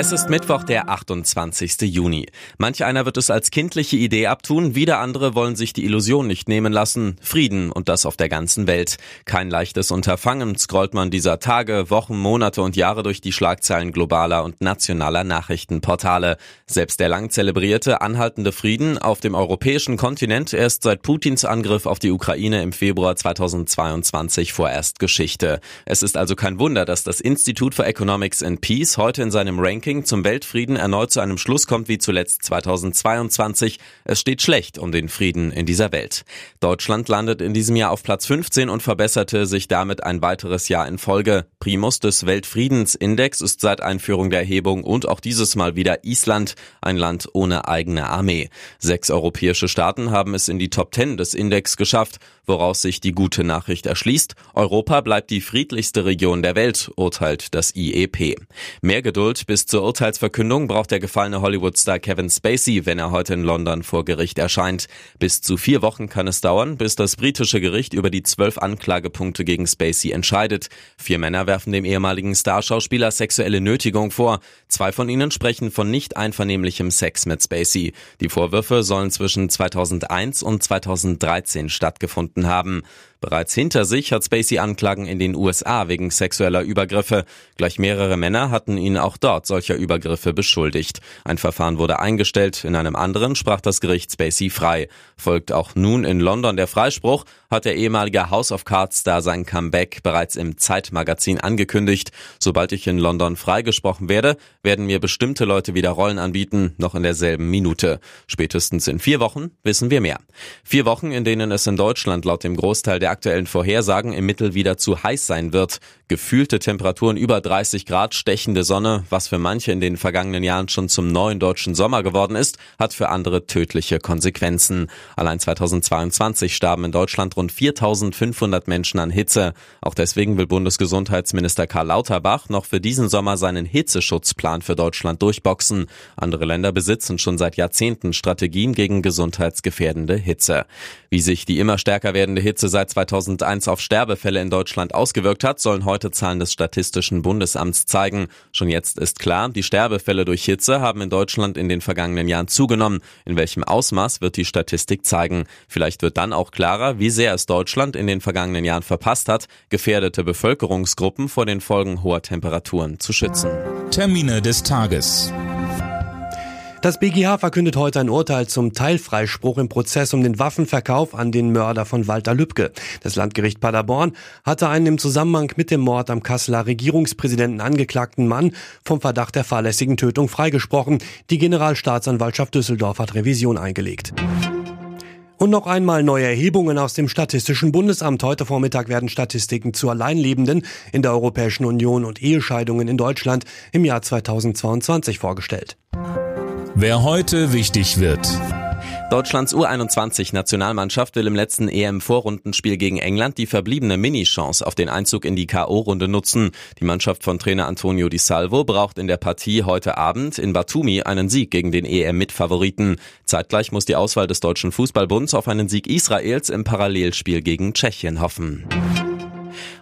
Es ist Mittwoch, der 28. Juni. Manch einer wird es als kindliche Idee abtun, wieder andere wollen sich die Illusion nicht nehmen lassen. Frieden und das auf der ganzen Welt. Kein leichtes Unterfangen scrollt man dieser Tage, Wochen, Monate und Jahre durch die Schlagzeilen globaler und nationaler Nachrichtenportale. Selbst der lang zelebrierte anhaltende Frieden auf dem europäischen Kontinent erst seit Putins Angriff auf die Ukraine im Februar 2022 vorerst Geschichte. Es ist also kein Wunder, dass das Institute for Economics and Peace heute in seinem Ranking Ranking zum Weltfrieden erneut zu einem Schluss kommt wie zuletzt 2022. Es steht schlecht um den Frieden in dieser Welt. Deutschland landet in diesem Jahr auf Platz 15 und verbesserte sich damit ein weiteres Jahr in Folge. Primus des Weltfriedensindex ist seit Einführung der Erhebung und auch dieses Mal wieder Island, ein Land ohne eigene Armee. Sechs europäische Staaten haben es in die Top 10 des Index geschafft, woraus sich die gute Nachricht erschließt. Europa bleibt die friedlichste Region der Welt, urteilt das IEP. Mehr Geduld bis zur Urteilsverkündung braucht der gefallene Hollywood-Star Kevin Spacey, wenn er heute in London vor Gericht erscheint. Bis zu vier Wochen kann es dauern, bis das britische Gericht über die zwölf Anklagepunkte gegen Spacey entscheidet. Vier Männer werfen dem ehemaligen Starschauspieler sexuelle Nötigung vor. Zwei von ihnen sprechen von nicht einvernehmlichem Sex mit Spacey. Die Vorwürfe sollen zwischen 2001 und 2013 stattgefunden haben. Bereits hinter sich hat Spacey Anklagen in den USA wegen sexueller Übergriffe. Gleich mehrere Männer hatten ihn auch dort solcher Übergriffe beschuldigt. Ein Verfahren wurde eingestellt, in einem anderen sprach das Gericht Spacey frei. Folgt auch nun in London der Freispruch, hat der ehemalige House of Cards Star sein Comeback bereits im Zeitmagazin angekündigt. Sobald ich in London freigesprochen werde, werden mir bestimmte Leute wieder Rollen anbieten, noch in derselben Minute. Spätestens in vier Wochen wissen wir mehr. Vier Wochen, in denen es in Deutschland laut dem Großteil der aktuellen Vorhersagen im Mittel wieder zu heiß sein wird. Gefühlte Temperaturen über 30 Grad, stechende Sonne, was für manche in den vergangenen Jahren schon zum neuen deutschen Sommer geworden ist, hat für andere tödliche Konsequenzen. Allein 2022 starben in Deutschland rund 4500 Menschen an Hitze. Auch deswegen will Bundesgesundheitsminister Karl Lauterbach noch für diesen Sommer seinen Hitzeschutzplan für Deutschland durchboxen. Andere Länder besitzen schon seit Jahrzehnten Strategien gegen gesundheitsgefährdende Hitze. Wie sich die immer stärker werdende Hitze seit 2001 auf Sterbefälle in Deutschland ausgewirkt hat, sollen heute Zahlen des Statistischen Bundesamts zeigen. Schon jetzt ist klar, die Sterbefälle durch Hitze haben in Deutschland in den vergangenen Jahren zugenommen. In welchem Ausmaß wird die Statistik zeigen? Vielleicht wird dann auch klarer, wie sehr es Deutschland in den vergangenen Jahren verpasst hat, gefährdete Bevölkerungsgruppen vor den Folgen hoher Temperaturen zu schützen. Termine des Tages. Das BGH verkündet heute ein Urteil zum Teilfreispruch im Prozess um den Waffenverkauf an den Mörder von Walter Lübcke. Das Landgericht Paderborn hatte einen im Zusammenhang mit dem Mord am Kasseler Regierungspräsidenten angeklagten Mann vom Verdacht der fahrlässigen Tötung freigesprochen. Die Generalstaatsanwaltschaft Düsseldorf hat Revision eingelegt. Und noch einmal neue Erhebungen aus dem Statistischen Bundesamt. Heute Vormittag werden Statistiken zu Alleinlebenden in der Europäischen Union und Ehescheidungen in Deutschland im Jahr 2022 vorgestellt. Wer heute wichtig wird. Deutschlands U21-Nationalmannschaft will im letzten EM-Vorrundenspiel gegen England die verbliebene Mini-Chance auf den Einzug in die K.O.-Runde nutzen. Die Mannschaft von Trainer Antonio Di Salvo braucht in der Partie heute Abend in Batumi einen Sieg gegen den EM-Mitfavoriten. Zeitgleich muss die Auswahl des Deutschen Fußballbunds auf einen Sieg Israels im Parallelspiel gegen Tschechien hoffen.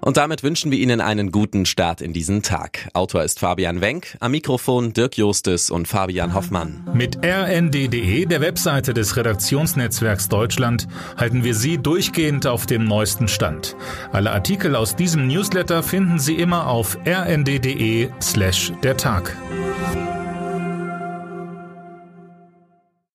Und damit wünschen wir Ihnen einen guten Start in diesen Tag. Autor ist Fabian Wenk, am Mikrofon Dirk Justes und Fabian Hoffmann. Mit rnd.de, der Webseite des Redaktionsnetzwerks Deutschland, halten wir Sie durchgehend auf dem neuesten Stand. Alle Artikel aus diesem Newsletter finden Sie immer auf rnd.de slash der Tag.